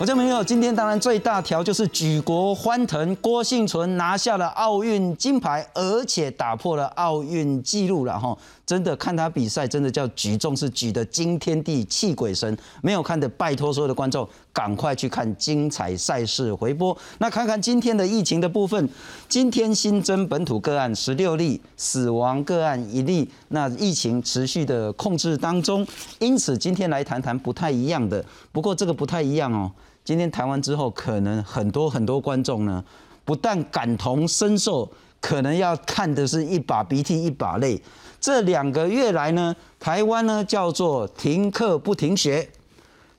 我这朋友今天当然最大条就是举国欢腾，郭幸存拿下了奥运金牌，而且打破了奥运纪录了哈！真的看他比赛，真的叫举重是举得惊天地泣鬼神。没有看的，拜托所有的观众赶快去看精彩赛事回播。那看看今天的疫情的部分，今天新增本土个案十六例，死亡个案一例。那疫情持续的控制当中，因此今天来谈谈不太一样的。不过这个不太一样哦。今天谈完之后，可能很多很多观众呢，不但感同身受，可能要看的是一把鼻涕一把泪。这两个月来呢，台湾呢叫做停课不停学，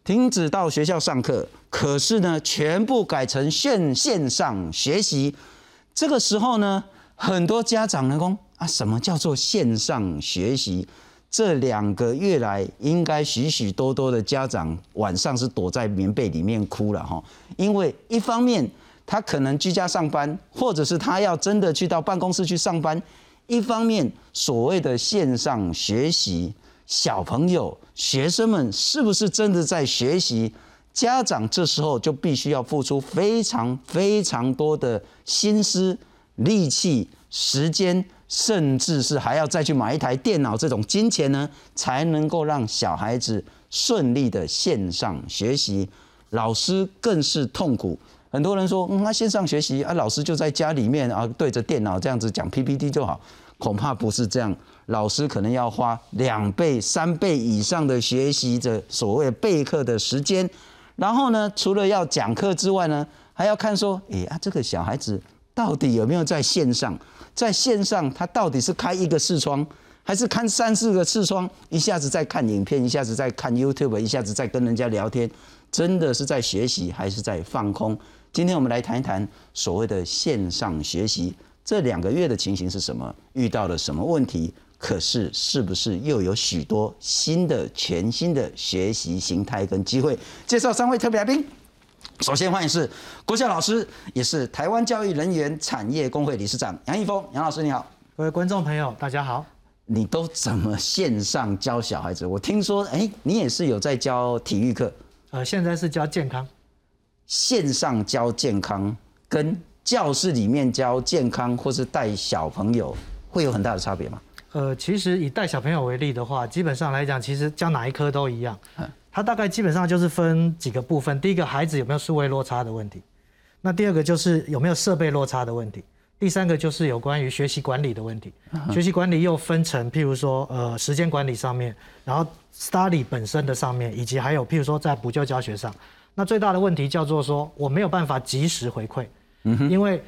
停止到学校上课，可是呢，全部改成线线上学习。这个时候呢，很多家长呢讲啊，什么叫做线上学习？这两个月来，应该许许多多的家长晚上是躲在棉被里面哭了哈，因为一方面他可能居家上班，或者是他要真的去到办公室去上班；一方面所谓的线上学习，小朋友、学生们是不是真的在学习？家长这时候就必须要付出非常非常多的心思、力气、时间。甚至是还要再去买一台电脑，这种金钱呢，才能够让小孩子顺利的线上学习。老师更是痛苦。很多人说，嗯，那线上学习啊，老师就在家里面啊，对着电脑这样子讲 PPT 就好。恐怕不是这样，老师可能要花两倍、三倍以上的学习的所谓备课的时间。然后呢，除了要讲课之外呢，还要看说，哎啊，这个小孩子到底有没有在线上？在线上，他到底是开一个视窗，还是看三四个视窗？一下子在看影片，一下子在看 YouTube，一下子在跟人家聊天，真的是在学习还是在放空？今天我们来谈一谈所谓的线上学习，这两个月的情形是什么？遇到了什么问题？可是是不是又有许多新的、全新的学习形态跟机会？介绍三位特别来宾。首先欢迎是郭笑老师，也是台湾教育人员产业工会理事长杨一峰杨老师，你好，各位观众朋友，大家好。你都怎么线上教小孩子？我听说，哎，你也是有在教体育课，呃，现在是教健康。线上教健康跟教室里面教健康，或是带小朋友，会有很大的差别吗？呃，其实以带小朋友为例的话，基本上来讲，其实教哪一科都一样。它大概基本上就是分几个部分，第一个孩子有没有数位落差的问题，那第二个就是有没有设备落差的问题，第三个就是有关于学习管理的问题。学习管理又分成，譬如说呃时间管理上面，然后 study 本身的上面，以及还有譬如说在补救教学上。那最大的问题叫做说我没有办法及时回馈，因为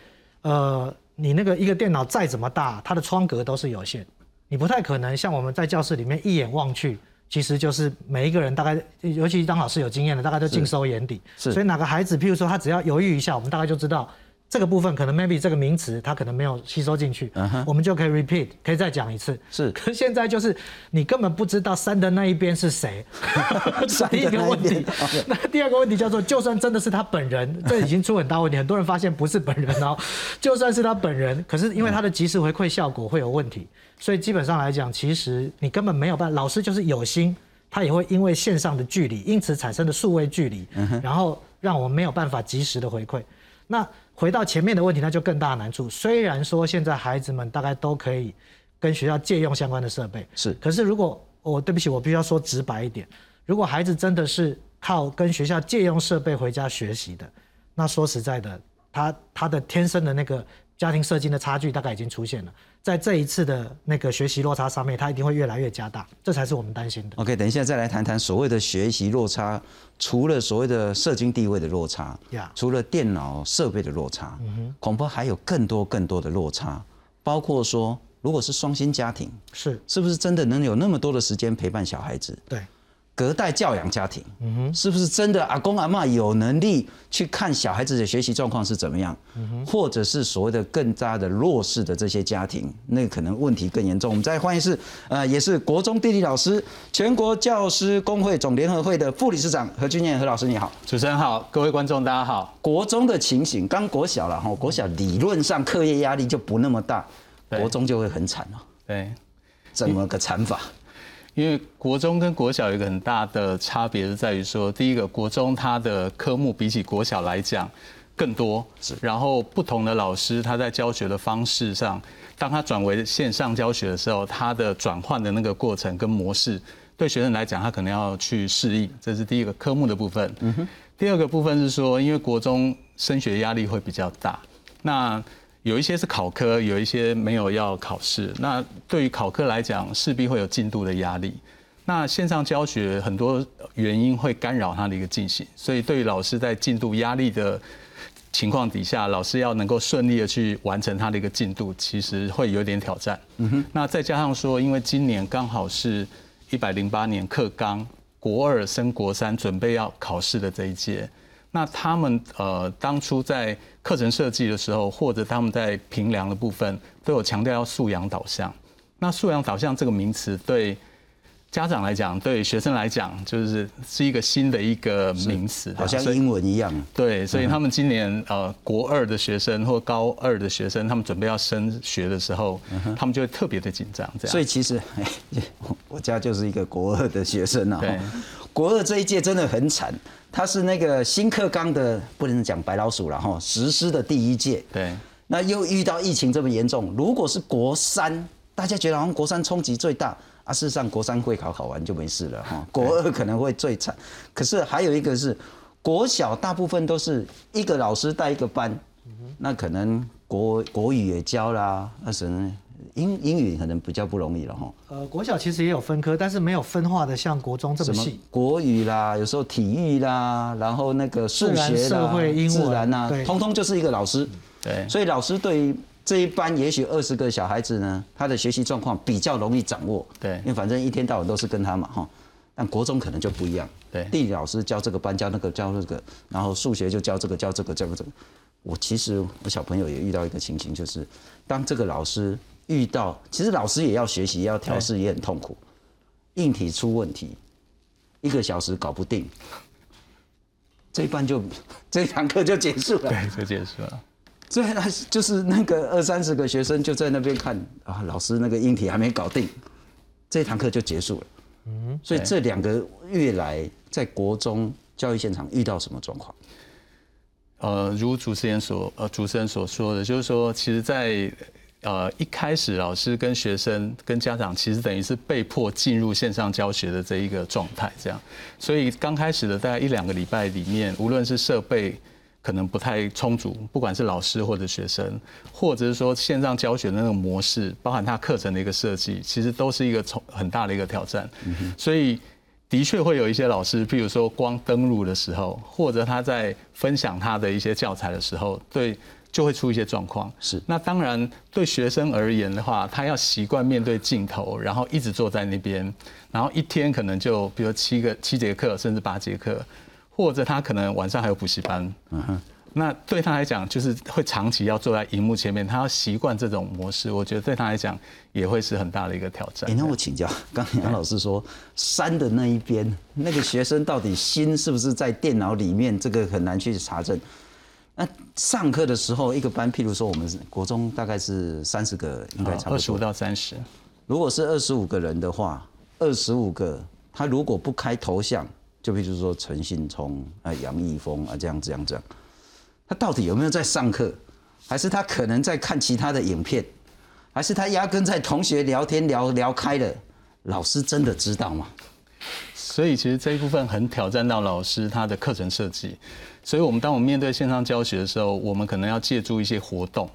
呃你那个一个电脑再怎么大，它的窗格都是有限，你不太可能像我们在教室里面一眼望去。其实就是每一个人大概，尤其当老师有经验的，大概都尽收眼底。是，所以哪个孩子，譬如说他只要犹豫一下，我们大概就知道这个部分可能 maybe 这个名词它可能没有吸收进去，我们就可以 repeat，可以再讲一次。是，可现在就是你根本不知道三的那一边是谁。第一个问题，那第二个问题叫做，就算真的是他本人，这已经出很大问题，很多人发现不是本人哦。就算是他本人，可是因为他的及时回馈效果会有问题。所以基本上来讲，其实你根本没有办法。老师就是有心，他也会因为线上的距离，因此产生的数位距离，然后让我们没有办法及时的回馈。那回到前面的问题，那就更大的难处。虽然说现在孩子们大概都可以跟学校借用相关的设备，是。可是如果我对不起，我必须要说直白一点，如果孩子真的是靠跟学校借用设备回家学习的，那说实在的，他他的天生的那个。家庭社经的差距大概已经出现了，在这一次的那个学习落差上面，它一定会越来越加大，这才是我们担心的。OK，等一下再来谈谈所谓的学习落差，除了所谓的社经地位的落差，除了电脑设备的落差，恐怕还有更多更多的落差，包括说，如果是双薪家庭，是是不是真的能有那么多的时间陪伴小孩子？对。隔代教养家庭，嗯哼，是不是真的阿公阿妈有能力去看小孩子的学习状况是怎么样？嗯哼，或者是所谓的更加的弱势的这些家庭，那可能问题更严重。我们再欢迎是，呃，也是国中地理老师，全国教师工会总联合会的副理事长何俊彦何老师，你好，主持人好，各位观众大家好。国中的情形，刚国小了哈，国小理论上课业压力就不那么大，国中就会很惨了。对，怎么个惨法？因为国中跟国小有一个很大的差别是在于说，第一个国中它的科目比起国小来讲更多，是，然后不同的老师他在教学的方式上，当他转为线上教学的时候，他的转换的那个过程跟模式，对学生来讲，他可能要去适应，这是第一个科目的部分。嗯哼。第二个部分是说，因为国中升学压力会比较大，那有一些是考科，有一些没有要考试。那对于考科来讲，势必会有进度的压力。那线上教学很多原因会干扰它的一个进行，所以对于老师在进度压力的情况底下，老师要能够顺利的去完成他的一个进度，其实会有点挑战。嗯哼。那再加上说，因为今年刚好是一百零八年课纲。国二升国三，准备要考试的这一届，那他们呃当初在课程设计的时候，或者他们在评量的部分，都有强调要素养导向。那素养导向这个名词对。家长来讲，对学生来讲，就是是一个新的一个名词，好像英文一样。对，所以他们今年呃，国二的学生或高二的学生，他们准备要升学的时候，他们就会特别的紧张。这样。所以其实，我家就是一个国二的学生啊。对。国二这一届真的很惨，他是那个新课纲的，不能讲白老鼠了哈，实施的第一届。对。那又遇到疫情这么严重，如果是国三，大家觉得好像国三冲击最大。啊，事实上国三会考考完就没事了哈，国二可能会最惨。可是还有一个是，国小大部分都是一个老师带一个班，那可能国国语也教啦，那什么英英语可能比较不容易了哈。呃，国小其实也有分科，但是没有分化的像国中这么细。国语啦，有时候体育啦，然后那个数学啦、社会、英文、自然呐，通通就是一个老师。对，所以老师对于。这一班也许二十个小孩子呢，他的学习状况比较容易掌握。对，因为反正一天到晚都是跟他嘛，哈。但国中可能就不一样。对，地理老师教这个班教那个教那个，然后数学就教这个教这个教这个。我其实我小朋友也遇到一个情形，就是当这个老师遇到，其实老师也要学习，要调试，也很痛苦。硬体出问题，一个小时搞不定，这一班就 这堂课就结束了。对，就结束了。所以他就是那个二三十个学生就在那边看啊，老师那个硬体还没搞定，这堂课就结束了。嗯，所以这两个月来在国中教育现场遇到什么状况？呃，如主持人所呃主持人所说的，就是说，其实，在呃一开始，老师跟学生跟家长其实等于是被迫进入线上教学的这一个状态，这样。所以刚开始的大概一两个礼拜里面，无论是设备。可能不太充足，不管是老师或者学生，或者是说线上教学的那种模式，包含他课程的一个设计，其实都是一个从很大的一个挑战。所以的确会有一些老师，譬如说光登录的时候，或者他在分享他的一些教材的时候，对就会出一些状况。是。那当然对学生而言的话，他要习惯面对镜头，然后一直坐在那边，然后一天可能就比如七个七节课，甚至八节课。或者他可能晚上还有补习班，嗯哼，那对他来讲就是会长期要坐在荧幕前面，他要习惯这种模式，我觉得对他来讲也会是很大的一个挑战。哎，那我请教，刚杨老师说山的那一边那个学生到底心是不是在电脑里面？这个很难去查证。那上课的时候，一个班，譬如说我们国中大概是三十个，应该差不多二十五到三十。如果是二十五个人的话，二十五个他如果不开头像。就比如说陈信聪啊、杨义峰啊，这样这样这样，他到底有没有在上课？还是他可能在看其他的影片？还是他压根在同学聊天聊聊开了？老师真的知道吗？所以其实这一部分很挑战到老师他的课程设计。所以我们当我们面对线上教学的时候，我们可能要借助一些活动，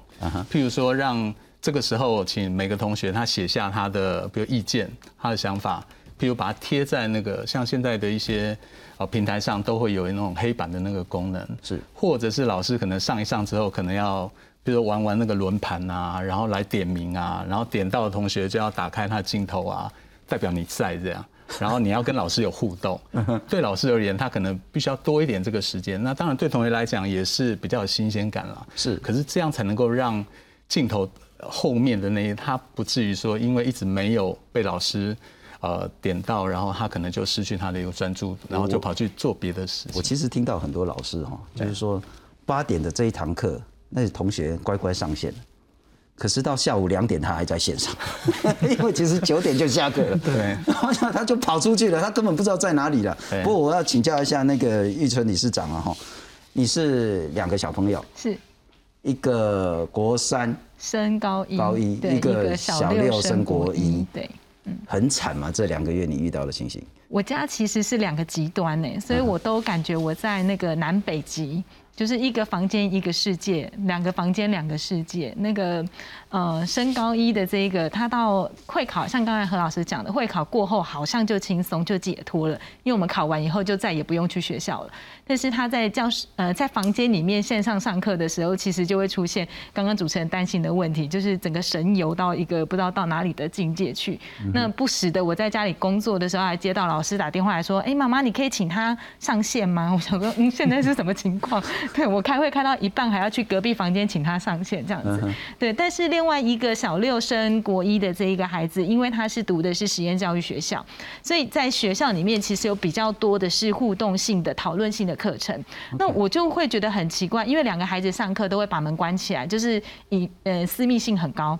譬如说让这个时候请每个同学他写下他的比如意见、他的想法。譬如把它贴在那个像现在的一些呃平台上，都会有那种黑板的那个功能，是，或者是老师可能上一上之后，可能要比如玩玩那个轮盘啊，然后来点名啊，然后点到的同学就要打开他的镜头啊，代表你在这样，然后你要跟老师有互动。对老师而言，他可能必须要多一点这个时间。那当然对同学来讲也是比较有新鲜感了。是，可是这样才能够让镜头后面的那些他不至于说因为一直没有被老师。呃，点到，然后他可能就失去他的一个专注，然后就跑去做别的事情。我其实听到很多老师哈，就是说八点的这一堂课，那同学乖乖上线可是到下午两点他还在线上，因为其实九点就下课了。对，然后他就跑出去了，他根本不知道在哪里了。不过我要请教一下那个玉春理事长啊，哈，你是两个小朋友，是一个国三升高一，高一，一个小六升国一，对，嗯，很惨吗？这两个月你遇到的情形？我家其实是两个极端呢，所以我都感觉我在那个南北极。就是一个房间一个世界，两个房间两个世界。那个呃，升高一的这一个，他到会考，像刚才何老师讲的，会考过后好像就轻松就解脱了，因为我们考完以后就再也不用去学校了。但是他在教室呃在房间里面线上上课的时候，其实就会出现刚刚主持人担心的问题，就是整个神游到一个不知道到哪里的境界去。那不时的我在家里工作的时候，还接到老师打电话来说：“哎，妈妈，你可以请他上线吗？”我想说，嗯，现在是什么情况？对我开会开到一半，还要去隔壁房间请他上线这样子。对，但是另外一个小六升国一的这一个孩子，因为他是读的是实验教育学校，所以在学校里面其实有比较多的是互动性的、讨论性的课程。那我就会觉得很奇怪，因为两个孩子上课都会把门关起来，就是以呃私密性很高。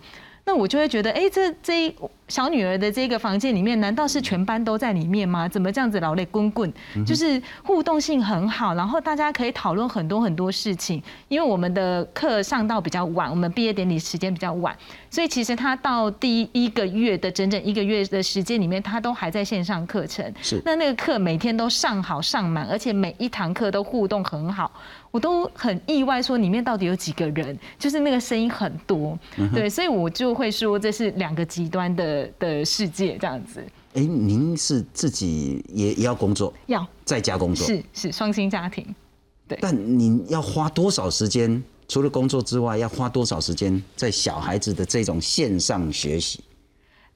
那我就会觉得，哎，这这。小女儿的这个房间里面，难道是全班都在里面吗？怎么这样子劳累滚滚？就是互动性很好，然后大家可以讨论很多很多事情。因为我们的课上到比较晚，我们毕业典礼时间比较晚，所以其实他到第一个月的整整一个月的时间里面，他都还在线上课程。是。那那个课每天都上好上满，而且每一堂课都互动很好，我都很意外，说里面到底有几个人？就是那个声音很多，对，所以我就会说这是两个极端的。的世界这样子，哎，您是自己也也要工作，要在家工作，是是双薪家庭，对。但您要花多少时间？除了工作之外，要花多少时间在小孩子的这种线上学习？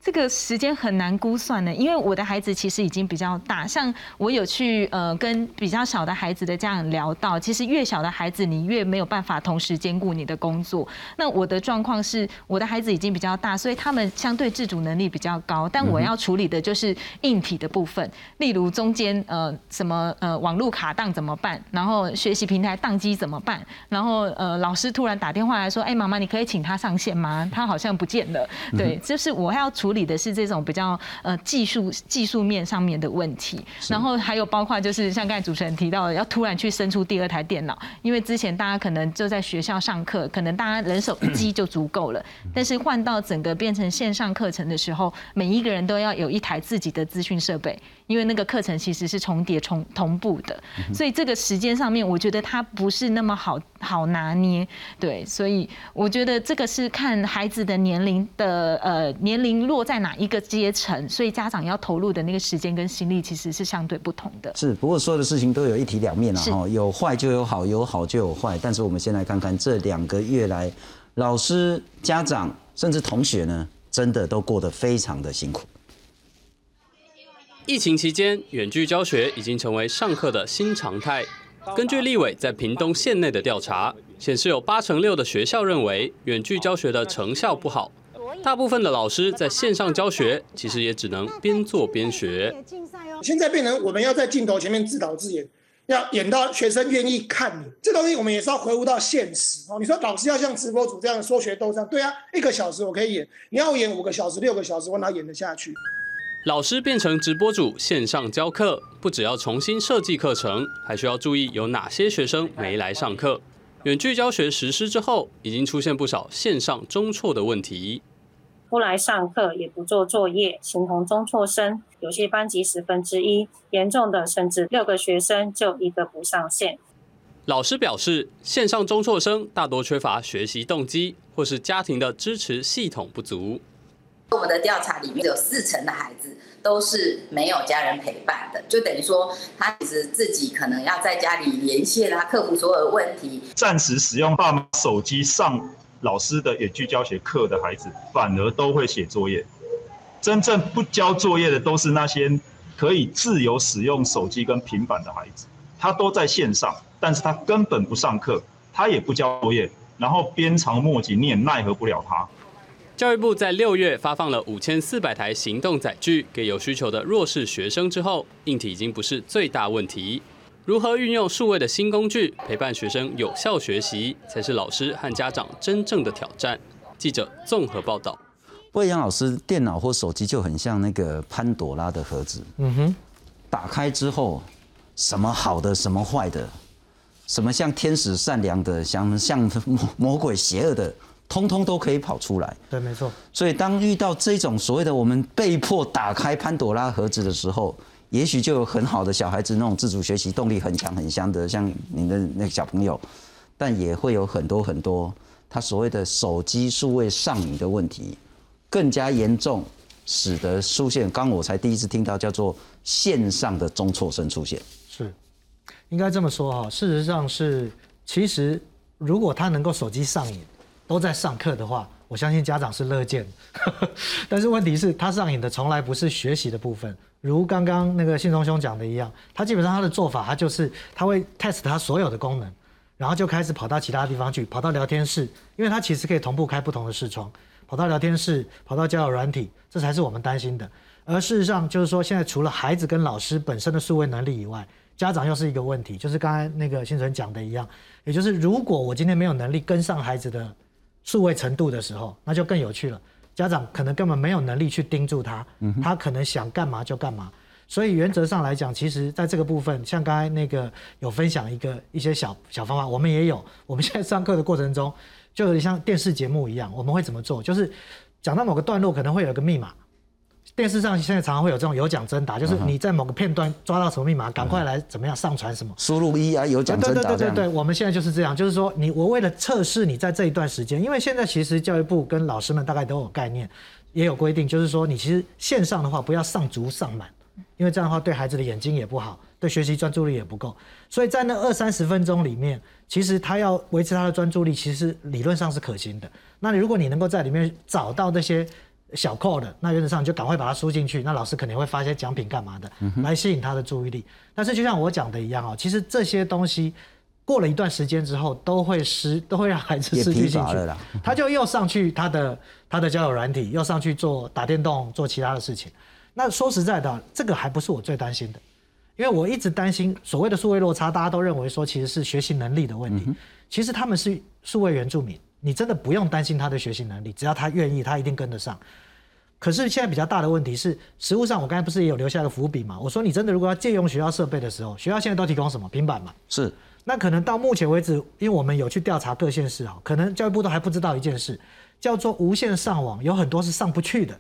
这个时间很难估算的，因为我的孩子其实已经比较大。像我有去呃跟比较小的孩子的家长聊到，其实越小的孩子你越没有办法同时兼顾你的工作。那我的状况是，我的孩子已经比较大，所以他们相对自主能力比较高。但我要处理的就是硬体的部分，例如中间呃什么呃网络卡档怎么办，然后学习平台宕机怎么办，然后呃老师突然打电话来说，哎妈妈你可以请他上线吗？他好像不见了。对，就是我要处。理的是这种比较呃技术技术面上面的问题，然后还有包括就是像刚才主持人提到的，要突然去生出第二台电脑，因为之前大家可能就在学校上课，可能大家人手一机就足够了，但是换到整个变成线上课程的时候，每一个人都要有一台自己的资讯设备。因为那个课程其实是重叠、重同步的，所以这个时间上面，我觉得它不是那么好好拿捏。对，所以我觉得这个是看孩子的年龄的呃年龄落在哪一个阶层，所以家长要投入的那个时间跟心力其实是相对不同的。是，不过所有的事情都有一体两面啊，哈，有坏就有好，有好就有坏。但是我们先来看看这两个月来，老师、家长甚至同学呢，真的都过得非常的辛苦。疫情期间，远距教学已经成为上课的新常态。根据立委在屏东县内的调查显示，有八成六的学校认为远距教学的成效不好。大部分的老师在线上教学，其实也只能边做边学。现在变成我们要在镜头前面自导自演，要演到学生愿意看你。这东西我们也是要回复到现实哦。你说老师要像直播主这样说学逗唱，对啊，一个小时我可以演，你要演五个小时、六个小时，我哪演得下去？老师变成直播主线上教课，不只要重新设计课程，还需要注意有哪些学生没来上课。远距教学实施之后，已经出现不少线上中错的问题。不来上课，也不做作业，形同中辍生。有些班级十分之一，严重的甚至六个学生就一个不上线。老师表示，线上中辍生大多缺乏学习动机，或是家庭的支持系统不足。我们的调查里面有四成的孩子都是没有家人陪伴的，就等于说他其实自己可能要在家里连线他克服所有的问题。暂时使用爸妈手机上老师的远距教学课的孩子，反而都会写作业。真正不交作业的都是那些可以自由使用手机跟平板的孩子，他都在线上，但是他根本不上课，他也不交作业，然后鞭长莫及，你也奈何不了他。教育部在六月发放了五千四百台行动载具给有需求的弱势学生之后，硬体已经不是最大问题。如何运用数位的新工具陪伴学生有效学习，才是老师和家长真正的挑战。记者综合报道。魏阳老师，电脑或手机就很像那个潘朵拉的盒子。嗯哼，打开之后，什么好的，什么坏的，什么像天使善良的，像像魔魔鬼邪恶的，通通都可以跑出来。对，没错。所以当遇到这种所谓的我们被迫打开潘朵拉盒子的时候，也许就有很好的小孩子那种自主学习动力很强很强的，像你的那个小朋友，但也会有很多很多他所谓的手机数位上瘾的问题。更加严重，使得出现。刚我才第一次听到叫做线上的中辍生出现。是，应该这么说哈。事实上是，其实如果他能够手机上瘾，都在上课的话，我相信家长是乐见。但是问题是，他上瘾的从来不是学习的部分。如刚刚那个信中兄讲的一样，他基本上他的做法，他就是他会 test 他所有的功能，然后就开始跑到其他地方去，跑到聊天室，因为他其实可以同步开不同的视窗。跑到聊天室，跑到交友软体，这才是我们担心的。而事实上，就是说，现在除了孩子跟老师本身的数位能力以外，家长又是一个问题。就是刚才那个新存讲的一样，也就是如果我今天没有能力跟上孩子的数位程度的时候，那就更有趣了。家长可能根本没有能力去盯住他，他可能想干嘛就干嘛。所以原则上来讲，其实在这个部分，像刚才那个有分享一个一些小小方法，我们也有。我们现在上课的过程中。就有点像电视节目一样，我们会怎么做？就是讲到某个段落，可能会有个密码。电视上现在常常会有这种有奖征答，就是你在某个片段抓到什么密码，赶快来怎么样上传什么。输入一啊，有奖征答。对对对对对，我们现在就是这样，就是说你我为了测试你在这一段时间，因为现在其实教育部跟老师们大概都有概念，也有规定，就是说你其实线上的话不要上足上满，因为这样的话对孩子的眼睛也不好。对学习专注力也不够，所以在那二三十分钟里面，其实他要维持他的专注力，其实理论上是可行的。那你如果你能够在里面找到那些小 code，那原则上你就赶快把它输进去，那老师肯定会发一些奖品干嘛的，来吸引他的注意力。但是就像我讲的一样啊，其实这些东西过了一段时间之后，都会失，都会让孩子失去兴趣，他就又上去他的他的交友软体，又上去做打电动，做其他的事情。那说实在的，这个还不是我最担心的。因为我一直担心所谓的数位落差，大家都认为说其实是学习能力的问题。其实他们是数位原住民，你真的不用担心他的学习能力，只要他愿意，他一定跟得上。可是现在比较大的问题是，实物上我刚才不是也有留下个伏笔嘛？我说你真的如果要借用学校设备的时候，学校现在都提供什么平板嘛？是。那可能到目前为止，因为我们有去调查各县市啊，可能教育部都还不知道一件事，叫做无线上网，有很多是上不去的。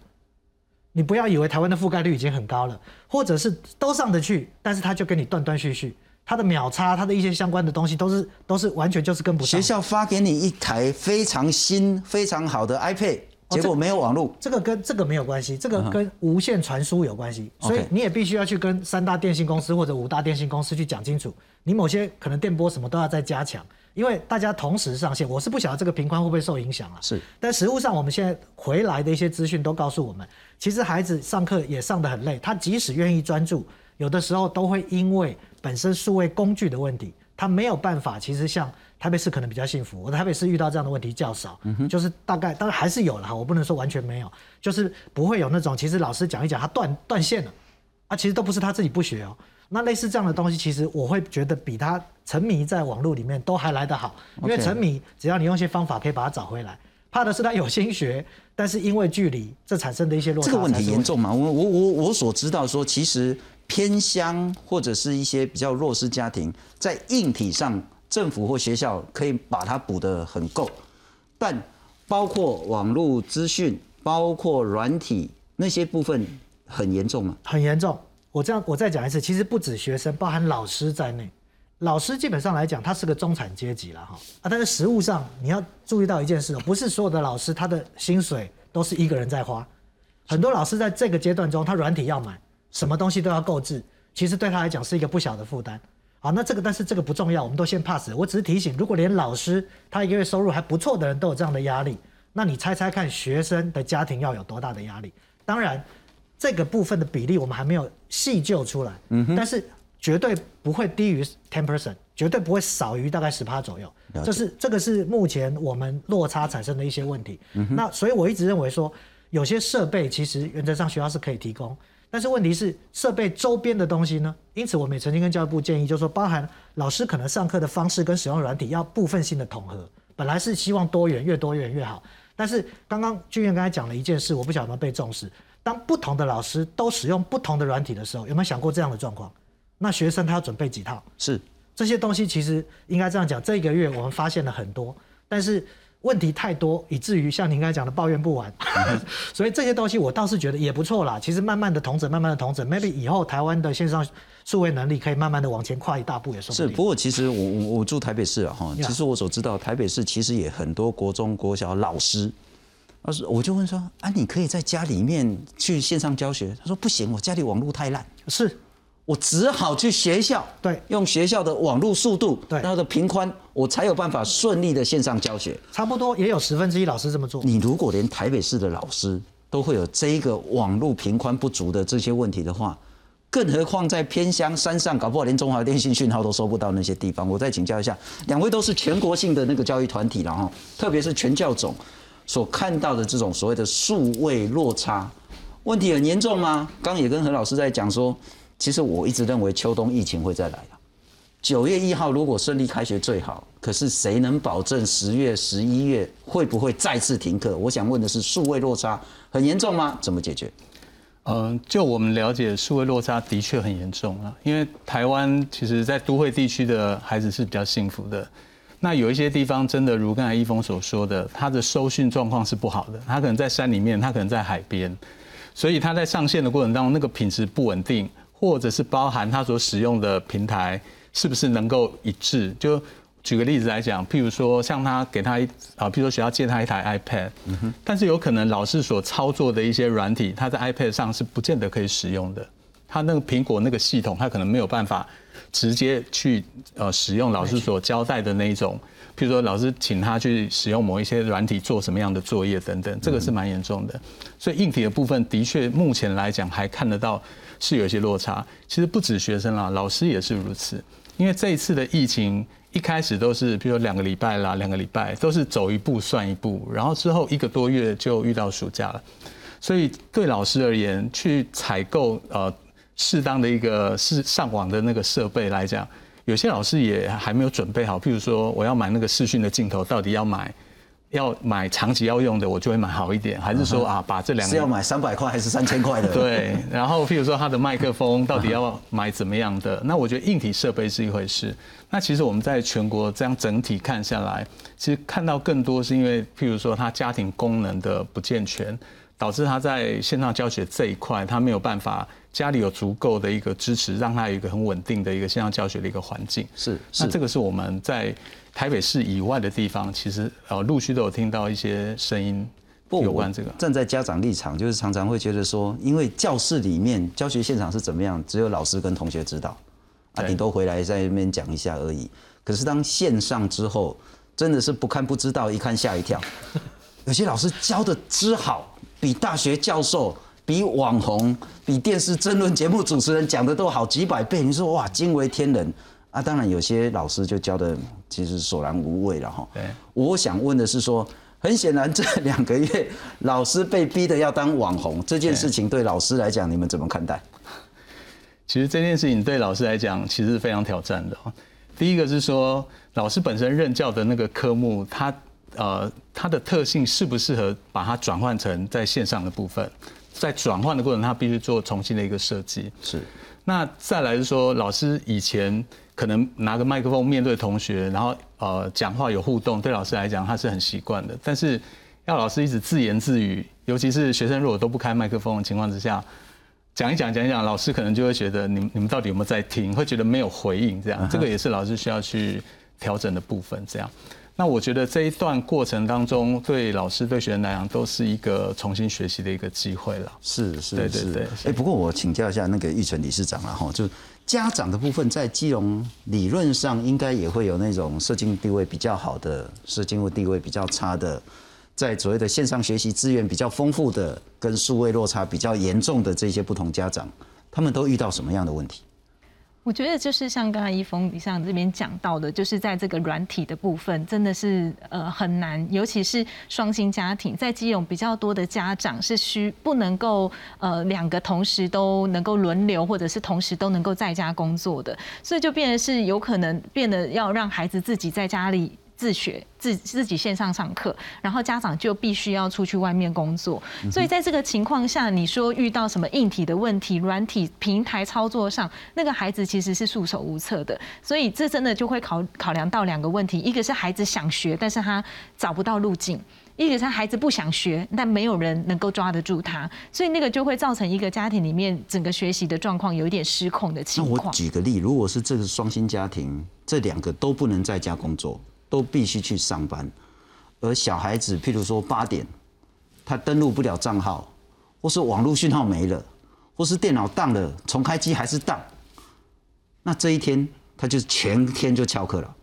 你不要以为台湾的覆盖率已经很高了，或者是都上得去，但是他就跟你断断续续，他的秒差，它的一些相关的东西都是都是完全就是跟不上。学校发给你一台非常新、非常好的 iPad，结果没有网络。这个跟这个没有关系，这个跟无线传输有关系，所以你也必须要去跟三大电信公司或者五大电信公司去讲清楚，你某些可能电波什么都要再加强。因为大家同时上线，我是不晓得这个频宽会不会受影响啊？是。但实物上，我们现在回来的一些资讯都告诉我们，其实孩子上课也上得很累，他即使愿意专注，有的时候都会因为本身数位工具的问题，他没有办法。其实像台北市可能比较幸福，我在台北市遇到这样的问题较少，就是大概当然还是有了哈，我不能说完全没有，就是不会有那种其实老师讲一讲他断断线了，啊，其实都不是他自己不学哦。那类似这样的东西，其实我会觉得比他沉迷在网络里面都还来得好，因为沉迷只要你用一些方法可以把它找回来。怕的是他有心学，但是因为距离，这产生的一些落差。这个问题严重吗？我我我我所知道说，其实偏乡或者是一些比较弱势家庭，在硬体上政府或学校可以把它补得很够，但包括网络资讯、包括软体那些部分很严重吗？很严重。我这样，我再讲一次，其实不止学生，包含老师在内，老师基本上来讲，他是个中产阶级了哈啊。但是实物上，你要注意到一件事哦，不是所有的老师他的薪水都是一个人在花，很多老师在这个阶段中，他软体要买，什么东西都要购置，其实对他来讲是一个不小的负担。好，那这个但是这个不重要，我们都先 pass。我只是提醒，如果连老师他一个月收入还不错的人都有这样的压力，那你猜猜看，学生的家庭要有多大的压力？当然。这个部分的比例我们还没有细究出来，嗯但是绝对不会低于 ten percent，绝对不会少于大概十趴左右。这是这个是目前我们落差产生的一些问题。那所以我一直认为说，有些设备其实原则上学校是可以提供，但是问题是设备周边的东西呢？因此我们也曾经跟教育部建议，就是说包含老师可能上课的方式跟使用软体要部分性的统合。本来是希望多元越多元越好，但是刚刚俊彦刚才讲了一件事，我不晓得有没有被重视。当不同的老师都使用不同的软体的时候，有没有想过这样的状况？那学生他要准备几套？是这些东西其实应该这样讲，这一个月我们发现了很多，但是问题太多，以至于像您刚才讲的抱怨不完。所以这些东西我倒是觉得也不错啦。其实慢慢的同整，慢慢的同整，maybe 以后台湾的线上数位能力可以慢慢的往前跨一大步，也说不是。不过其实我我我住台北市啊哈，其实我所知道台北市其实也很多国中国小老师，而是我就问说啊，你可以在家里面去线上教学？他说不行，我家里网络太烂。是。我只好去学校，对，用学校的网络速度，对，然后的频宽，我才有办法顺利的线上教学。差不多也有十分之一老师这么做。你如果连台北市的老师都会有这一个网络频宽不足的这些问题的话，更何况在偏乡山上，搞不好连中华电信讯号都收不到那些地方。我再请教一下，两位都是全国性的那个教育团体，然后特别是全教总所看到的这种所谓的数位落差问题很严重吗？刚也跟何老师在讲说。其实我一直认为秋冬疫情会再来的。九月一号如果顺利开学最好，可是谁能保证十月、十一月会不会再次停课？我想问的是，数位落差很严重吗？怎么解决？嗯，就我们了解，数位落差的确很严重啊。因为台湾其实，在都会地区的孩子是比较幸福的。那有一些地方真的如刚才一峰所说的，他的收讯状况是不好的。他可能在山里面，他可能在海边，所以他在上线的过程当中，那个品质不稳定。或者是包含他所使用的平台是不是能够一致？就举个例子来讲，譬如说像他给他一啊，譬如说学校借他一台 iPad，但是有可能老师所操作的一些软体，他在 iPad 上是不见得可以使用的。他那个苹果那个系统，他可能没有办法直接去呃使用老师所交代的那一种，譬如说老师请他去使用某一些软体做什么样的作业等等，这个是蛮严重的。所以硬体的部分的确目前来讲还看得到。是有一些落差，其实不止学生啦，老师也是如此。因为这一次的疫情一开始都是，比如说两个礼拜啦，两个礼拜都是走一步算一步，然后之后一个多月就遇到暑假了。所以对老师而言，去采购呃适当的一个是上网的那个设备来讲，有些老师也还没有准备好。譬如说，我要买那个视讯的镜头，到底要买？要买长期要用的，我就会买好一点，还是说啊，把这两个是要买三百块还是三千块的？对，然后譬如说它的麦克风到底要买怎么样的？那我觉得硬体设备是一回事。那其实我们在全国这样整体看下来，其实看到更多是因为譬如说他家庭功能的不健全，导致他在线上教学这一块他没有办法家里有足够的一个支持，让他有一个很稳定的一个线上教学的一个环境。是，那这个是我们在。台北市以外的地方，其实呃陆续都有听到一些声音，有关这个。站在家长立场，就是常常会觉得说，因为教室里面教学现场是怎么样，只有老师跟同学知道，啊，顶多回来在那边讲一下而已。可是当线上之后，真的是不看不知道，一看吓一跳。有些老师教的之好，比大学教授、比网红、比电视争论节目主持人讲的都好几百倍。你说哇，惊为天人。啊，当然有些老师就教的其实索然无味了哈。对，我想问的是说，很显然这两个月老师被逼的要当网红这件事情，对老师来讲，你们怎么看待？其实这件事情对老师来讲，其实是非常挑战的。第一个是说，老师本身任教的那个科目，它呃它的特性适不适合把它转换成在线上的部分，在转换的过程，他必须做重新的一个设计。是。那再来是说，老师以前。可能拿个麦克风面对同学，然后呃讲话有互动，对老师来讲他是很习惯的。但是要老师一直自言自语，尤其是学生如果都不开麦克风的情况之下，讲一讲讲一讲，老师可能就会觉得你你们到底有没有在听，会觉得没有回应，这样这个也是老师需要去调整的部分。这样，那我觉得这一段过程当中，对老师对学生来讲都是一个重新学习的一个机会了。是是是。哎，不过我请教一下那个玉成理事长了哈，就。家长的部分在基隆理论上应该也会有那种社经地位比较好的、社经地位比较差的，在所谓的线上学习资源比较丰富的、跟数位落差比较严重的这些不同家长，他们都遇到什么样的问题？我觉得就是像刚才一峰你上这边讲到的，就是在这个软体的部分，真的是呃很难，尤其是双薪家庭，在基隆比较多的家长是需不能够呃两个同时都能够轮流，或者是同时都能够在家工作的，所以就变得是有可能变得要让孩子自己在家里。自学自自己线上上课，然后家长就必须要出去外面工作。所以在这个情况下，你说遇到什么硬体的问题、软体平台操作上，那个孩子其实是束手无策的。所以这真的就会考考量到两个问题：一个是孩子想学，但是他找不到路径。一个是孩子不想学，但没有人能够抓得住他，所以那个就会造成一个家庭里面整个学习的状况有一点失控的情况。那我举个例，如果是这个双薪家庭，这两个都不能在家工作，都必须去上班，而小孩子譬如说八点，他登录不了账号，或是网络讯号没了，或是电脑宕了，重开机还是宕，那这一天他就全天就翘课了，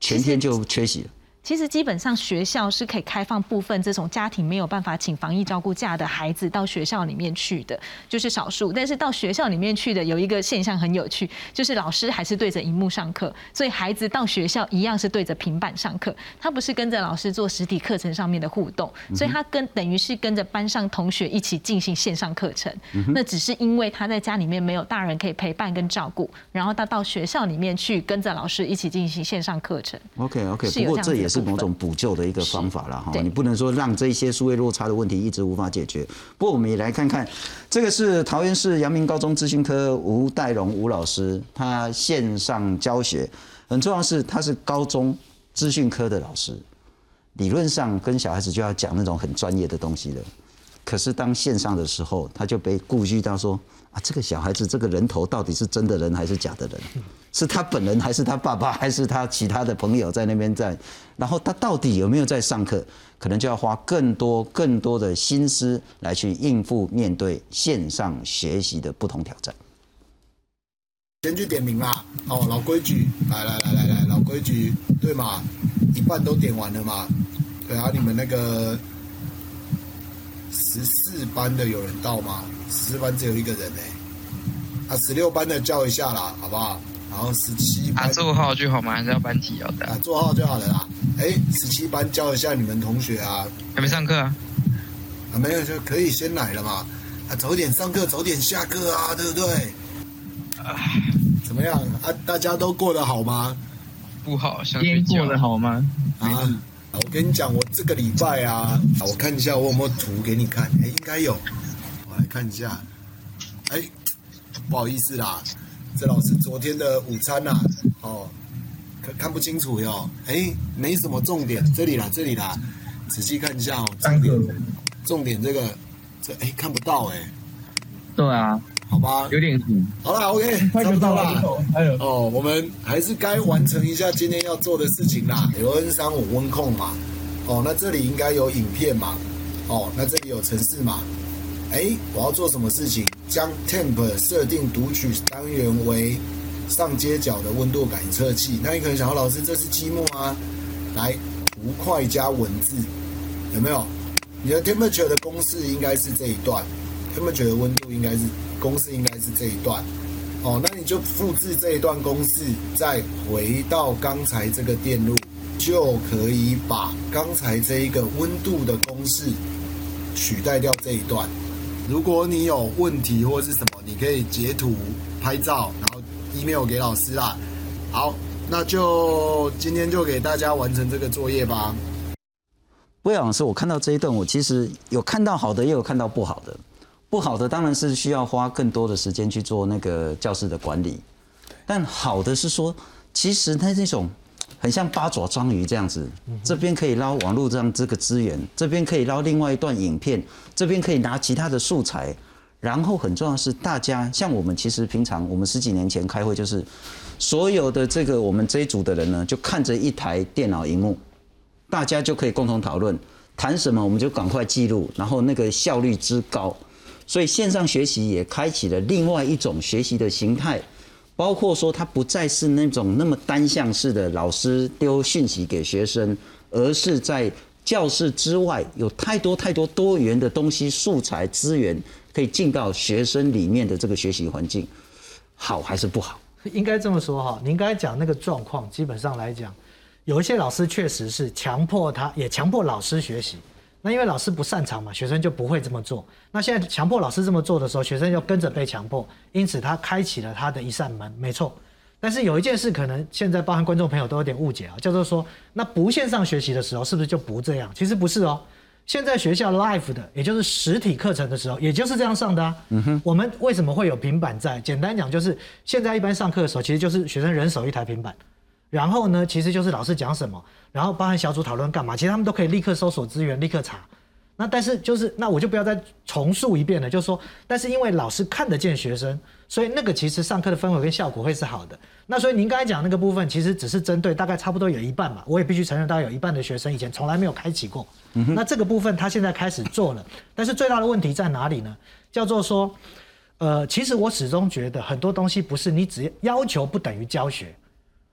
全天就缺席了。其实基本上学校是可以开放部分这种家庭没有办法请防疫照顾假的孩子到学校里面去的，就是少数。但是到学校里面去的有一个现象很有趣，就是老师还是对着荧幕上课，所以孩子到学校一样是对着平板上课，他不是跟着老师做实体课程上面的互动，所以他跟等于是跟着班上同学一起进行线上课程。那只是因为他在家里面没有大人可以陪伴跟照顾，然后他到学校里面去跟着老师一起进行线上课程。OK OK，不过这也是。是某种补救的一个方法了哈，你不能说让这些数位落差的问题一直无法解决。不过我们也来看看，这个是桃园市阳明高中资讯科吴代荣吴老师，他线上教学，很重要是他是高中资讯科的老师，理论上跟小孩子就要讲那种很专业的东西的。可是当线上的时候，他就被顾虑到说啊，这个小孩子这个人头到底是真的人还是假的人？是他本人还是他爸爸还是他其他的朋友在那边在？然后他到底有没有在上课？可能就要花更多更多的心思来去应付面对线上学习的不同挑战。先去点名啦，哦，老规矩，来来来来来，老规矩，对嘛？一半都点完了嘛？对啊，你们那个。十四班的有人到吗？十四班只有一个人呢。啊，十六班的叫一下啦，好不好？然后十七班座号就好吗？还是要班级要的？啊，座号就好了啦。哎，十七班教一下你们同学啊。还没上课啊？啊，没有就可以先来了嘛。啊，早点上课，早点下课啊，对不对？啊，怎么样啊？大家都过得好吗？不好，今天过得好吗？啊。我跟你讲，我这个礼拜啊，我看一下我有没有图给你看。哎，应该有，我来看一下。哎，不好意思啦，这老师昨天的午餐呐，哦，看看不清楚哟。哎，没什么重点，这里啦，这里啦，仔细看一下哦。重点，重点这个，这哎看不到哎。对啊。好吧，有点苦。好了，OK，差不多了。哦，我们还是该完成一下今天要做的事情啦。有 N 三五温控嘛？哦，那这里应该有影片嘛？哦，那这里有城市嘛？哎，我要做什么事情？将 Temp 设定读取单元为上街角的温度感测器。那你可能想，老师这是积木啊？来，图块加文字，有没有？你的 Temperature 的公式应该是这一段，Temperature 的温度应该是。公式应该是这一段，哦，那你就复制这一段公式，再回到刚才这个电路，就可以把刚才这一个温度的公式取代掉这一段。如果你有问题或是什么，你可以截图拍照，然后 email 给老师啦。好，那就今天就给大家完成这个作业吧。魏老师，我看到这一段，我其实有看到好的，也有看到不好的。不好的当然是需要花更多的时间去做那个教室的管理，但好的是说，其实它那种很像八爪章鱼这样子，这边可以捞网络这样这个资源，这边可以捞另外一段影片，这边可以拿其他的素材，然后很重要是大家像我们其实平常我们十几年前开会就是所有的这个我们这一组的人呢，就看着一台电脑荧幕，大家就可以共同讨论谈什么，我们就赶快记录，然后那个效率之高。所以线上学习也开启了另外一种学习的形态，包括说它不再是那种那么单向式的老师丢讯息给学生，而是在教室之外有太多太多多元的东西、素材资源可以进到学生里面的这个学习环境，好还是不好？应该这么说哈，您刚才讲那个状况，基本上来讲，有一些老师确实是强迫他，也强迫老师学习。那因为老师不擅长嘛，学生就不会这么做。那现在强迫老师这么做的时候，学生就跟着被强迫，因此他开启了他的一扇门，没错。但是有一件事，可能现在包含观众朋友都有点误解啊，叫做说，那不线上学习的时候，是不是就不这样？其实不是哦。现在学校 live 的，也就是实体课程的时候，也就是这样上的啊。嗯哼。我们为什么会有平板在？简单讲，就是现在一般上课的时候，其实就是学生人手一台平板，然后呢，其实就是老师讲什么，然后包含小组讨论干嘛，其实他们都可以立刻搜索资源，立刻查。那但是就是那我就不要再重述一遍了，就是说，但是因为老师看得见学生，所以那个其实上课的氛围跟效果会是好的。那所以您刚才讲那个部分，其实只是针对大概差不多有一半嘛，我也必须承认，大概有一半的学生以前从来没有开启过。那这个部分他现在开始做了，但是最大的问题在哪里呢？叫做说，呃，其实我始终觉得很多东西不是你只要求不等于教学。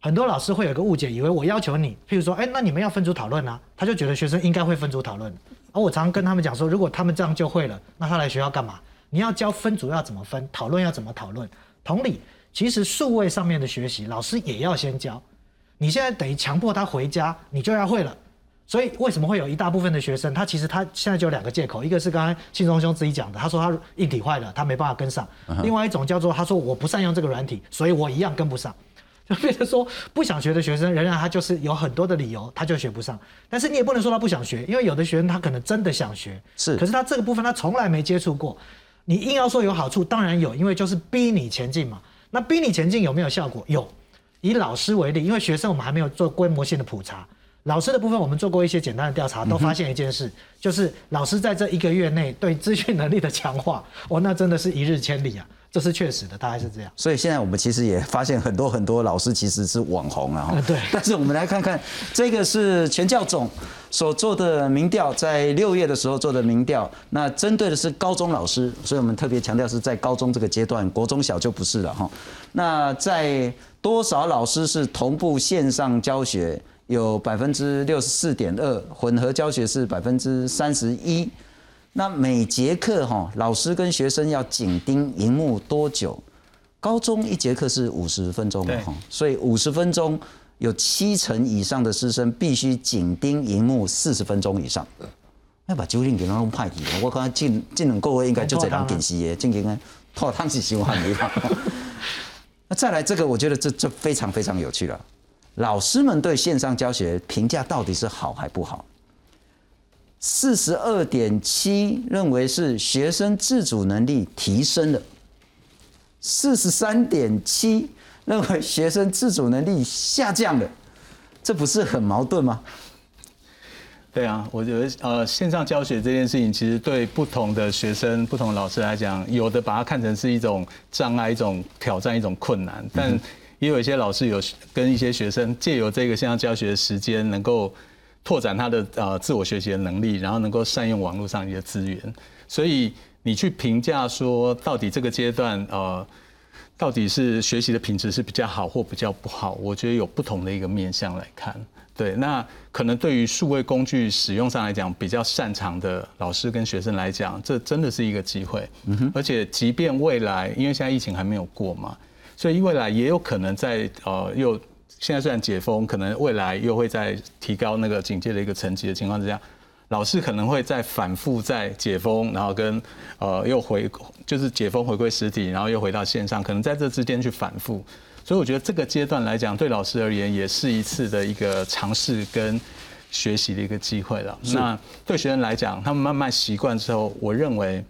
很多老师会有个误解，以为我要求你，譬如说，哎，那你们要分组讨论啊，他就觉得学生应该会分组讨论。而我常常跟他们讲说，如果他们这样就会了，那他来学校干嘛？你要教分组要怎么分，讨论要怎么讨论。同理，其实数位上面的学习，老师也要先教。你现在等于强迫他回家，你就要会了。所以为什么会有一大部分的学生，他其实他现在就有两个借口，一个是刚才信中兄自己讲的，他说他硬体坏了，他没办法跟上；另外一种叫做他说我不善用这个软体，所以我一样跟不上。就变成说不想学的学生，仍然他就是有很多的理由，他就学不上。但是你也不能说他不想学，因为有的学生他可能真的想学，是。可是他这个部分他从来没接触过，你硬要说有好处，当然有，因为就是逼你前进嘛。那逼你前进有没有效果？有。以老师为例，因为学生我们还没有做规模性的普查，老师的部分我们做过一些简单的调查，都发现一件事，就是老师在这一个月内对资讯能力的强化，哦，那真的是一日千里啊。这是确实的，大概是这样。所以现在我们其实也发现很多很多老师其实是网红啊。对。但是我们来看看，这个是全教总所做的民调，在六月的时候做的民调。那针对的是高中老师，所以我们特别强调是在高中这个阶段，国中小就不是了哈。那在多少老师是同步线上教学？有百分之六十四点二，混合教学是百分之三十一。那每节课哈，老师跟学生要紧盯荧幕多久？高中一节课是五十分钟嘛哈，所以五十分钟有七成以上的师生必须紧盯荧幕四十分钟以上。要把九零给他弄派去，我看进进两个月应该就这样紧死的，进行拖汤是喜欢没法。那再来这个，我觉得这这非常非常有趣了。老师们对线上教学评价到底是好还不好？四十二点七认为是学生自主能力提升了，四十三点七认为学生自主能力下降了，这不是很矛盾吗？对啊，我觉得呃，线上教学这件事情，其实对不同的学生、不同老师来讲，有的把它看成是一种障碍、一种挑战、一种困难，但也有一些老师有跟一些学生借由这个线上教学的时间，能够。拓展他的呃自我学习的能力，然后能够善用网络上一些资源。所以你去评价说，到底这个阶段呃，到底是学习的品质是比较好或比较不好？我觉得有不同的一个面向来看。对，那可能对于数位工具使用上来讲比较擅长的老师跟学生来讲，这真的是一个机会。嗯哼。而且即便未来，因为现在疫情还没有过嘛，所以未来也有可能在呃又。现在虽然解封，可能未来又会在提高那个警戒的一个层级的情况之下，老师可能会在反复在解封，然后跟呃又回就是解封回归实体，然后又回到线上，可能在这之间去反复。所以我觉得这个阶段来讲，对老师而言也是一次的一个尝试跟学习的一个机会了。那对学生来讲，他们慢慢习惯之后，我认为。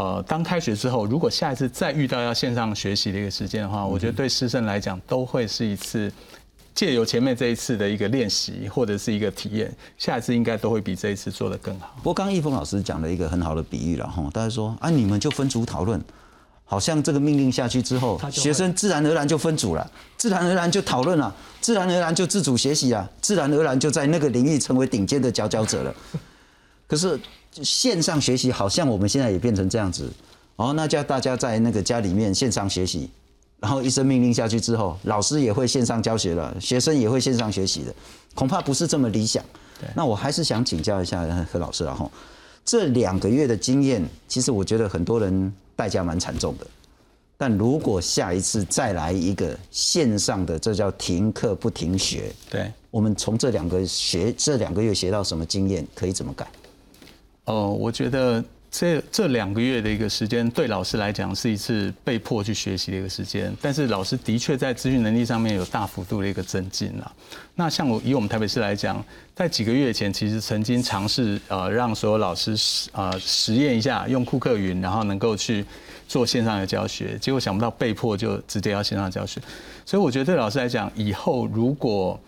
呃，当开学之后，如果下一次再遇到要线上学习的一个时间的话，我觉得对师生来讲都会是一次借由前面这一次的一个练习或者是一个体验，下一次应该都会比这一次做得更好。不过刚刚易峰老师讲了一个很好的比喻了哈，大家说啊，你们就分组讨论，好像这个命令下去之后，学生自然而然就分组了，自然而然就讨论了，自然而然就自主学习了，自然而然就在那个领域成为顶尖的佼佼者了。可是。线上学习好像我们现在也变成这样子，哦，那叫大家在那个家里面线上学习，然后一声命令下去之后，老师也会线上教学了，学生也会线上学习的，恐怕不是这么理想。那我还是想请教一下何老师了哈，这两个月的经验，其实我觉得很多人代价蛮惨重的。但如果下一次再来一个线上的，这叫停课不停学。对，我们从这两个学这两个月学到什么经验，可以怎么改？哦，我觉得这这两个月的一个时间，对老师来讲是一次被迫去学习的一个时间，但是老师的确在资讯能力上面有大幅度的一个增进了。那像我以我们台北市来讲，在几个月前，其实曾经尝试呃让所有老师呃实验一下用库克云，然后能够去做线上的教学，结果想不到被迫就直接要线上教学。所以我觉得对老师来讲，以后如果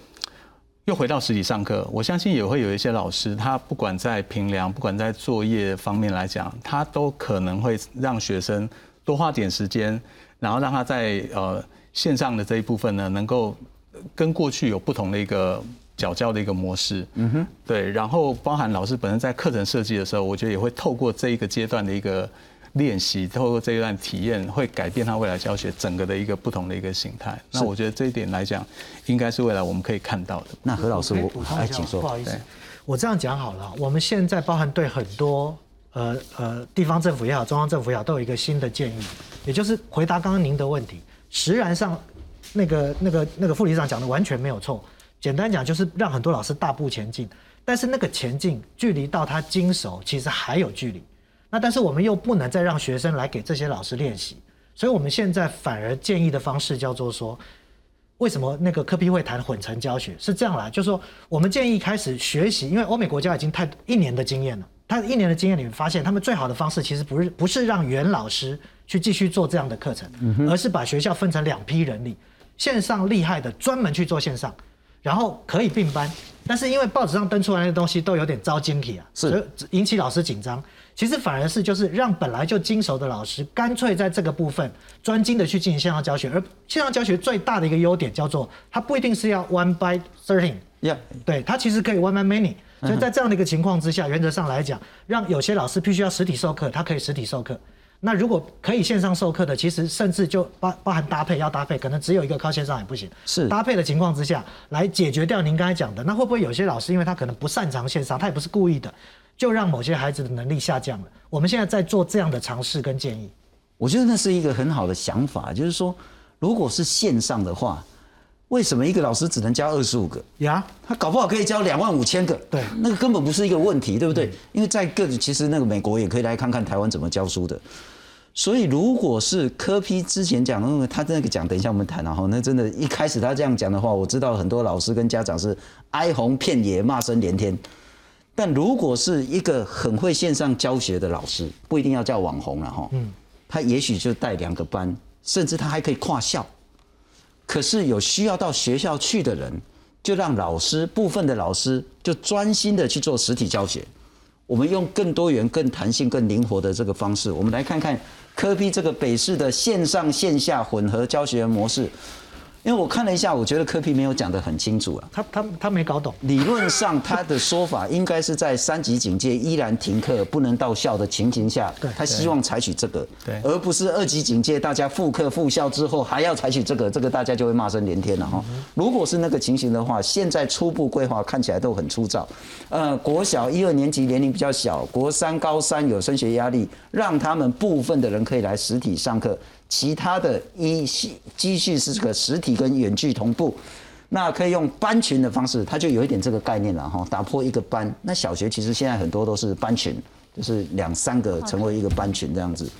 又回到实体上课，我相信也会有一些老师，他不管在评量，不管在作业方面来讲，他都可能会让学生多花点时间，然后让他在呃线上的这一部分呢，能够跟过去有不同的一个教教的一个模式。嗯哼，对，然后包含老师本身在课程设计的时候，我觉得也会透过这一个阶段的一个。练习透过这一段体验，会改变他未来教学整个的一个不同的一个形态。那我觉得这一点来讲，应该是未来我们可以看到的。那何老师，我补充一下，不好意思，我这样讲好了。我们现在包含对很多呃呃地方政府也好，中央政府也好，都有一个新的建议，也就是回答刚刚您的问题。实然上，那个那个那个副理事长讲的完全没有错。简单讲就是让很多老师大步前进，但是那个前进距离到他经手其实还有距离。那但是我们又不能再让学生来给这些老师练习，所以我们现在反而建议的方式叫做说，为什么那个科批会谈混成教学是这样啦？就是说我们建议开始学习，因为欧美国家已经太一年的经验了，他一年的经验里面发现，他们最好的方式其实不是不是让原老师去继续做这样的课程，而是把学校分成两批人力，线上厉害的专门去做线上，然后可以并班，但是因为报纸上登出来的东西都有点招惊体啊，是引起老师紧张。其实反而是就是让本来就精熟的老师，干脆在这个部分专精的去进行线上教学。而线上教学最大的一个优点叫做，它不一定是要 one by thirteen，对，它其实可以 one by many。所以在这样的一个情况之下，原则上来讲，让有些老师必须要实体授课，他可以实体授课。那如果可以线上授课的，其实甚至就包包含搭配要搭配，可能只有一个靠线上也不行。是搭配的情况之下来解决掉您刚才讲的，那会不会有些老师因为他可能不擅长线上，他也不是故意的？就让某些孩子的能力下降了。我们现在在做这样的尝试跟建议。我觉得那是一个很好的想法，就是说，如果是线上的话，为什么一个老师只能教二十五个呀？他搞不好可以教两万五千个。对，那个根本不是一个问题，对不对？因为在各其实那个美国也可以来看看台湾怎么教书的。所以如果是科批之前讲的，他那个讲，等一下我们谈然后，那真的一开始他这样讲的话，我知道很多老师跟家长是哀鸿遍野，骂声连天。但如果是一个很会线上教学的老师，不一定要叫网红了哈，嗯，他也许就带两个班，甚至他还可以跨校。可是有需要到学校去的人，就让老师部分的老师就专心的去做实体教学。我们用更多元、更弹性、更灵活的这个方式，我们来看看科比这个北市的线上线下混合教学模式。因为我看了一下，我觉得科皮没有讲得很清楚啊。他他他没搞懂。理论上，他的说法应该是在三级警戒依然停课不能到校的情形下，他希望采取这个，而不是二级警戒大家复课复校之后还要采取这个，这个大家就会骂声连天了哈。如果是那个情形的话，现在初步规划看起来都很粗糙。呃，国小一二年级年龄比较小，国三高三有升学压力，让他们部分的人可以来实体上课。其他的一系继续是这个实体跟远距同步，那可以用班群的方式，它就有一点这个概念了哈，打破一个班。那小学其实现在很多都是班群，就是两三个成为一个班群这样子。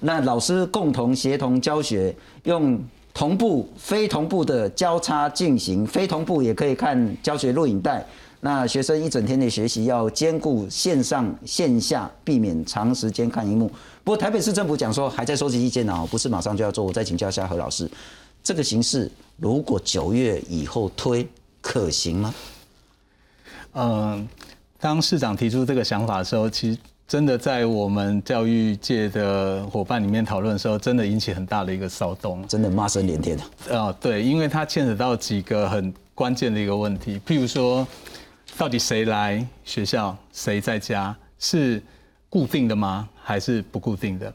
那老师共同协同教学，用同步、非同步的交叉进行，非同步也可以看教学录影带。那学生一整天的学习要兼顾线上线下，避免长时间看荧幕。不过台北市政府讲说还在收集意见呢，不是马上就要做。我再请教一下何老师，这个形式如果九月以后推可行吗？嗯，当市长提出这个想法的时候，其实真的在我们教育界的伙伴里面讨论的时候，真的引起很大的一个骚动，真的骂声连天啊，对，因为它牵扯到几个很关键的一个问题，譬如说。到底谁来学校，谁在家？是固定的吗？还是不固定的？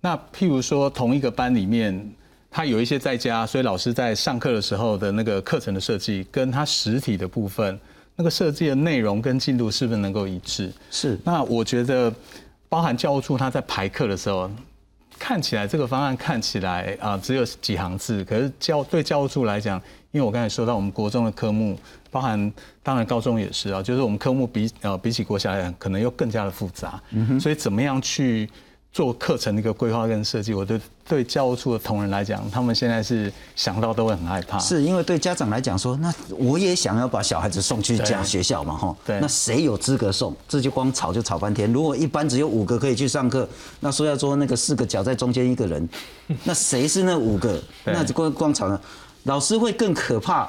那譬如说，同一个班里面，他有一些在家，所以老师在上课的时候的那个课程的设计，跟他实体的部分那个设计的内容跟进度是不是能够一致？是。那我觉得，包含教务处他在排课的时候。看起来这个方案看起来啊只有几行字，可是教对教务处来讲，因为我刚才说到我们国中的科目，包含当然高中也是啊，就是我们科目比呃比起国小来讲，可能又更加的复杂，所以怎么样去？做课程的一个规划跟设计，我对对教务处的同仁来讲，他们现在是想到都会很害怕。是因为对家长来讲说，那我也想要把小孩子送去家学校嘛，哈。对。那谁有资格送？这就光吵就吵半天。如果一般只有五个可以去上课，那说要说那个四个脚在中间一个人，那谁是那五个？那就光光吵了。老师会更可怕。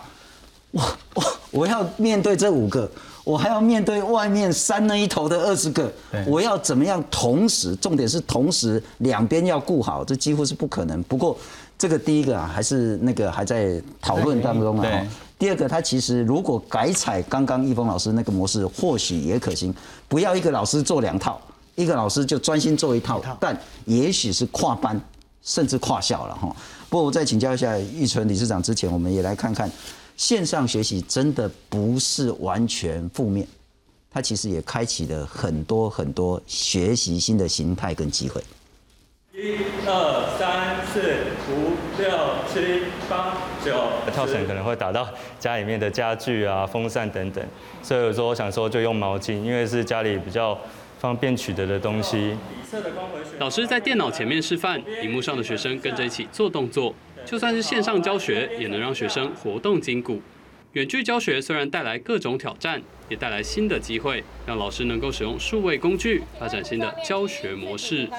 我我我要面对这五个。我还要面对外面山那一头的二十个，我要怎么样同时？重点是同时两边要顾好，这几乎是不可能。不过这个第一个啊，还是那个还在讨论当中啊。第二个，他其实如果改采刚刚易峰老师那个模式，或许也可行。不要一个老师做两套，一个老师就专心做一套，但也许是跨班甚至跨校了哈。不过我再请教一下玉纯理事长之前，我们也来看看。线上学习真的不是完全负面，它其实也开启了很多很多学习新的形态跟机会。一二三四五六七八九，跳绳可能会打到家里面的家具啊、风扇等等，所以有时候我想说就用毛巾，因为是家里比较方便取得的东西。老师在电脑前面示范，荧幕上的学生跟着一起做动作。就算是线上教学，也能让学生活动筋骨。远距教学虽然带来各种挑战，也带来新的机会，让老师能够使用数位工具，发展新的教学模式。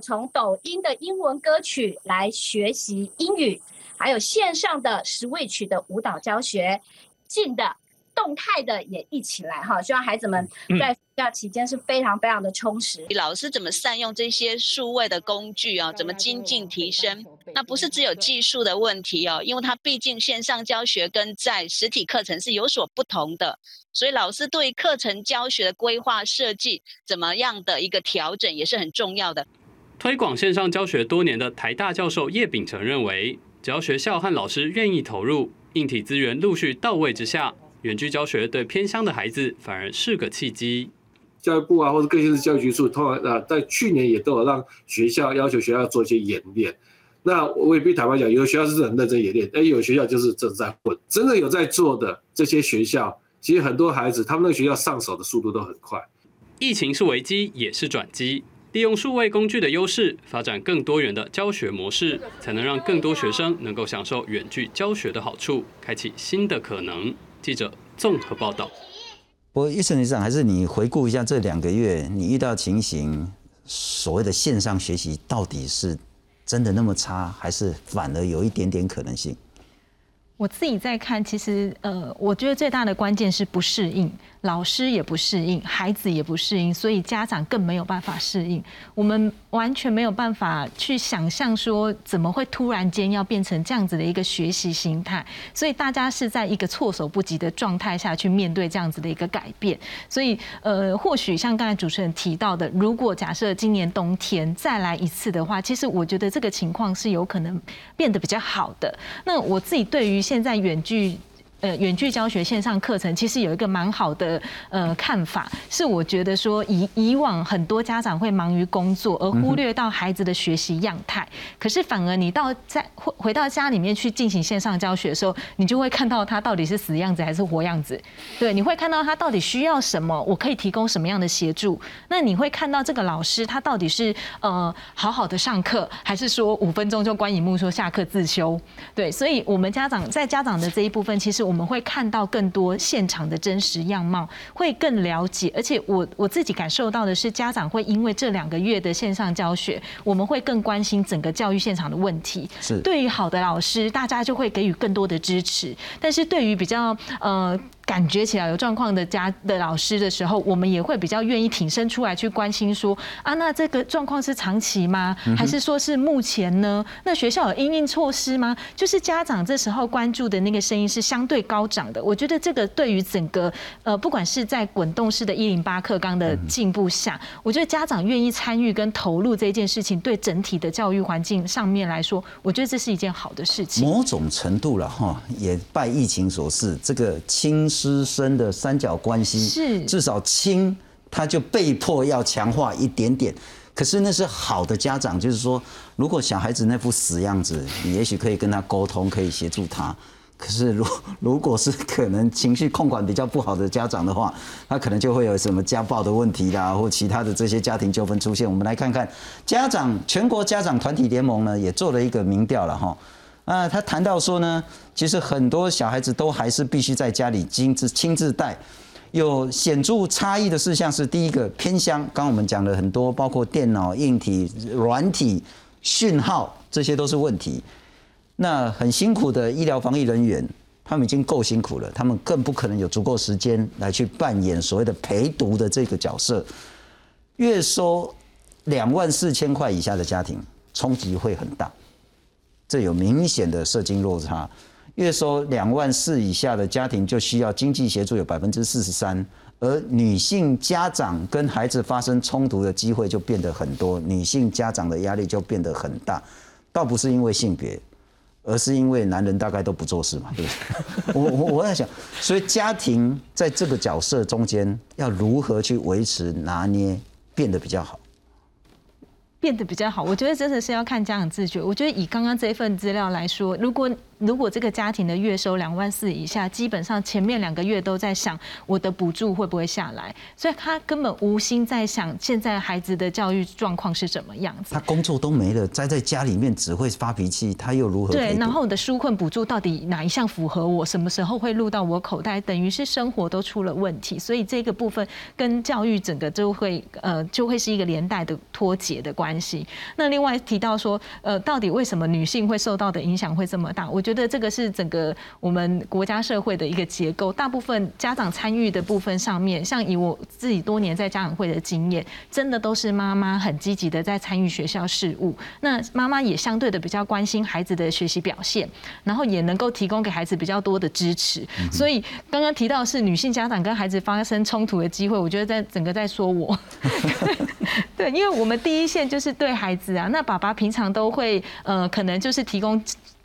从抖音的英文歌曲来学习英语，还有线上的 Switch 的舞蹈教学，近的。动态的也一起来哈，希望孩子们在暑假期间是非常非常的充实。老师怎么善用这些数位的工具啊？怎么精进提升？那不是只有技术的问题哦，因为它毕竟线上教学跟在实体课程是有所不同的，所以老师对课程教学的规划设计怎么样的一个调整也是很重要的。推广线上教学多年的台大教授叶秉成认为，只要学校和老师愿意投入，硬体资源陆续到位之下。远距教学对偏乡的孩子反而是个契机。教育部啊，或者各县市教育局处，通常啊，在去年也都有让学校要求学校做一些演练。那我也必坦白讲，有的学校是很认真演练，哎，有学校就是正在混。真的有在做的这些学校，其实很多孩子他们那个学校上手的速度都很快。疫情是危机，也是转机。利用数位工具的优势，发展更多元的教学模式，才能让更多学生能够享受远距教学的好处，开启新的可能。记者综合报道。不过，医生局长，还是你回顾一下这两个月你遇到情形，所谓的线上学习到底是真的那么差，还是反而有一点点可能性？我自己在看，其实呃，我觉得最大的关键是不适应。老师也不适应，孩子也不适应，所以家长更没有办法适应。我们完全没有办法去想象说，怎么会突然间要变成这样子的一个学习心态？所以大家是在一个措手不及的状态下去面对这样子的一个改变。所以，呃，或许像刚才主持人提到的，如果假设今年冬天再来一次的话，其实我觉得这个情况是有可能变得比较好的。那我自己对于现在远距。呃，远距教学线上课程其实有一个蛮好的呃看法，是我觉得说以以往很多家长会忙于工作而忽略到孩子的学习样态，可是反而你到在回回到家里面去进行线上教学的时候，你就会看到他到底是死样子还是活样子，对，你会看到他到底需要什么，我可以提供什么样的协助，那你会看到这个老师他到底是呃好好的上课，还是说五分钟就关荧幕说下课自修，对，所以我们家长在家长的这一部分，其实我。我们会看到更多现场的真实样貌，会更了解。而且我我自己感受到的是，家长会因为这两个月的线上教学，我们会更关心整个教育现场的问题。是对于好的老师，大家就会给予更多的支持。但是对于比较呃。感觉起来有状况的家的老师的时候，我们也会比较愿意挺身出来去关心说啊，那这个状况是长期吗？还是说是目前呢？那学校有应应措施吗？就是家长这时候关注的那个声音是相对高涨的。我觉得这个对于整个呃，不管是在滚动式的一零八课纲的进步下，我觉得家长愿意参与跟投入这件事情，对整体的教育环境上面来说，我觉得这是一件好的事情。某种程度了哈，也拜疫情所赐，这个轻。师生的三角关系是至少亲，他就被迫要强化一点点。可是那是好的家长，就是说，如果小孩子那副死样子，你也许可以跟他沟通，可以协助他。可是如如果是可能情绪控管比较不好的家长的话，他可能就会有什么家暴的问题啦，或其他的这些家庭纠纷出现。我们来看看家长全国家长团体联盟呢也做了一个民调了哈。啊，他谈到说呢，其实很多小孩子都还是必须在家里亲自亲自带。有显著差异的事项是，第一个偏乡，刚刚我们讲了很多，包括电脑、硬体、软体、讯号，这些都是问题。那很辛苦的医疗防疫人员，他们已经够辛苦了，他们更不可能有足够时间来去扮演所谓的陪读的这个角色。月收两万四千块以下的家庭，冲击会很大。这有明显的社经落差，月收两万四以下的家庭就需要经济协助有百分之四十三，而女性家长跟孩子发生冲突的机会就变得很多，女性家长的压力就变得很大，倒不是因为性别，而是因为男人大概都不做事嘛，对不对？我我我在想，所以家庭在这个角色中间要如何去维持拿捏，变得比较好。变得比较好，我觉得真的是要看家长自觉。我觉得以刚刚这一份资料来说，如果如果这个家庭的月收两万四以下，基本上前面两个月都在想我的补助会不会下来，所以他根本无心在想现在孩子的教育状况是什么样子。他工作都没了，宅在家里面只会发脾气，他又如何？对，然后我的纾困补助到底哪一项符合我？什么时候会入到我口袋？等于是生活都出了问题，所以这个部分跟教育整个就会呃就会是一个连带的脱节的关系。那另外提到说，呃，到底为什么女性会受到的影响会这么大？我觉得这个是整个我们国家社会的一个结构。大部分家长参与的部分上面，像以我自己多年在家长会的经验，真的都是妈妈很积极的在参与学校事务。那妈妈也相对的比较关心孩子的学习表现，然后也能够提供给孩子比较多的支持。所以刚刚提到是女性家长跟孩子发生冲突的机会，我觉得在整个在说我。对，因为我们第一线就是对孩子啊，那爸爸平常都会呃，可能就是提供。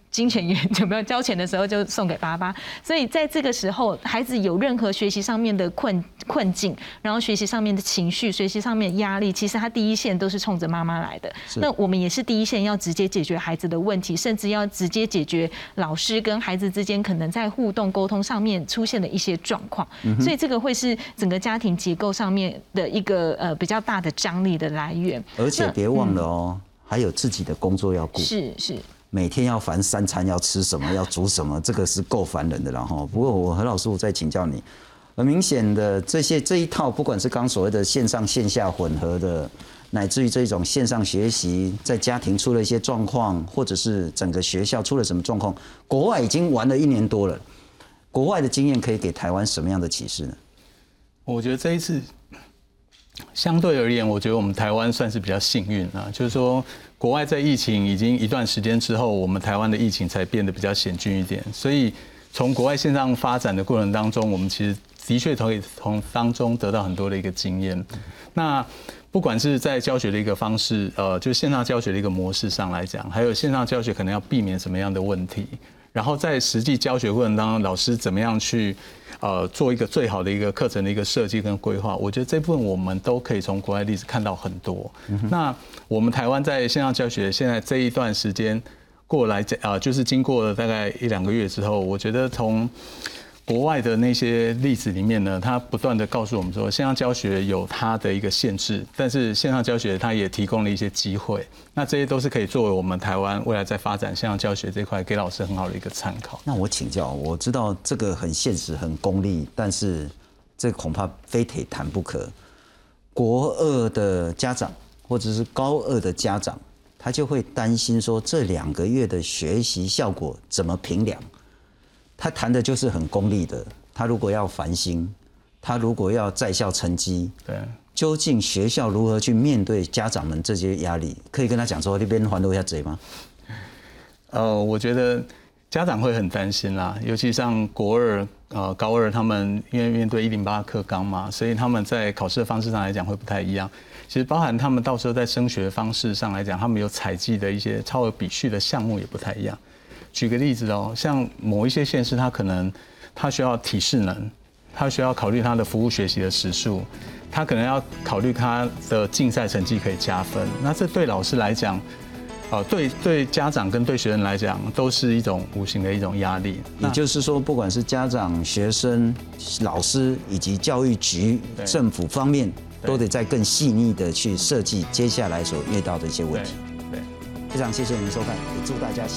金钱也有没有交钱的时候就送给爸爸，所以在这个时候，孩子有任何学习上面的困困境，然后学习上面的情绪、学习上面压力，其实他第一线都是冲着妈妈来的。那我们也是第一线要直接解决孩子的问题，甚至要直接解决老师跟孩子之间可能在互动沟通上面出现的一些状况。所以这个会是整个家庭结构上面的一个呃比较大的张力的来源。而且别忘了哦，还有自己的工作要顾。是是。每天要烦三餐要吃什么要煮什么，这个是够烦人的了哈。不过我何老师，我再请教你，很明显的这些这一套，不管是刚所谓的线上线下混合的，乃至于这种线上学习，在家庭出了一些状况，或者是整个学校出了什么状况，国外已经玩了一年多了，国外的经验可以给台湾什么样的启示呢？我觉得这一次相对而言，我觉得我们台湾算是比较幸运啊，就是说。国外在疫情已经一段时间之后，我们台湾的疫情才变得比较险峻一点。所以从国外线上发展的过程当中，我们其实的确可以从当中得到很多的一个经验。那不管是在教学的一个方式，呃，就线上教学的一个模式上来讲，还有线上教学可能要避免什么样的问题，然后在实际教学过程当中，老师怎么样去。呃，做一个最好的一个课程的一个设计跟规划，我觉得这部分我们都可以从国外例子看到很多。那我们台湾在线上教学现在这一段时间过来讲啊，就是经过了大概一两个月之后，我觉得从。国外的那些例子里面呢，它不断的告诉我们说，线上教学有它的一个限制，但是线上教学它也提供了一些机会。那这些都是可以作为我们台湾未来在发展线上教学这块，给老师很好的一个参考。那我请教，我知道这个很现实、很功利，但是这恐怕非得谈不可。国二的家长或者是高二的家长，他就会担心说，这两个月的学习效果怎么评量？他谈的就是很功利的。他如果要繁星，他如果要在校成绩，对，究竟学校如何去面对家长们这些压力？可以跟他讲说，那边还我一下嘴吗？呃，我觉得家长会很担心啦，尤其像国二、呃高二，他们因为面对一零八课纲嘛，所以他们在考试的方式上来讲会不太一样。其实包含他们到时候在升学方式上来讲，他们有采集的一些超额比序的项目也不太一样。举个例子哦，像某一些县市，它可能它需要体适能，他需要考虑他的服务学习的时数，他可能要考虑他的竞赛成绩可以加分。那这对老师来讲，呃，对对家长跟对学生来讲，都是一种无形的一种压力。也就是说，不管是家长、学生、老师以及教育局、政府方面，都得再更细腻的去设计接下来所遇到的一些问题。对，非常谢谢您收看，也祝大家。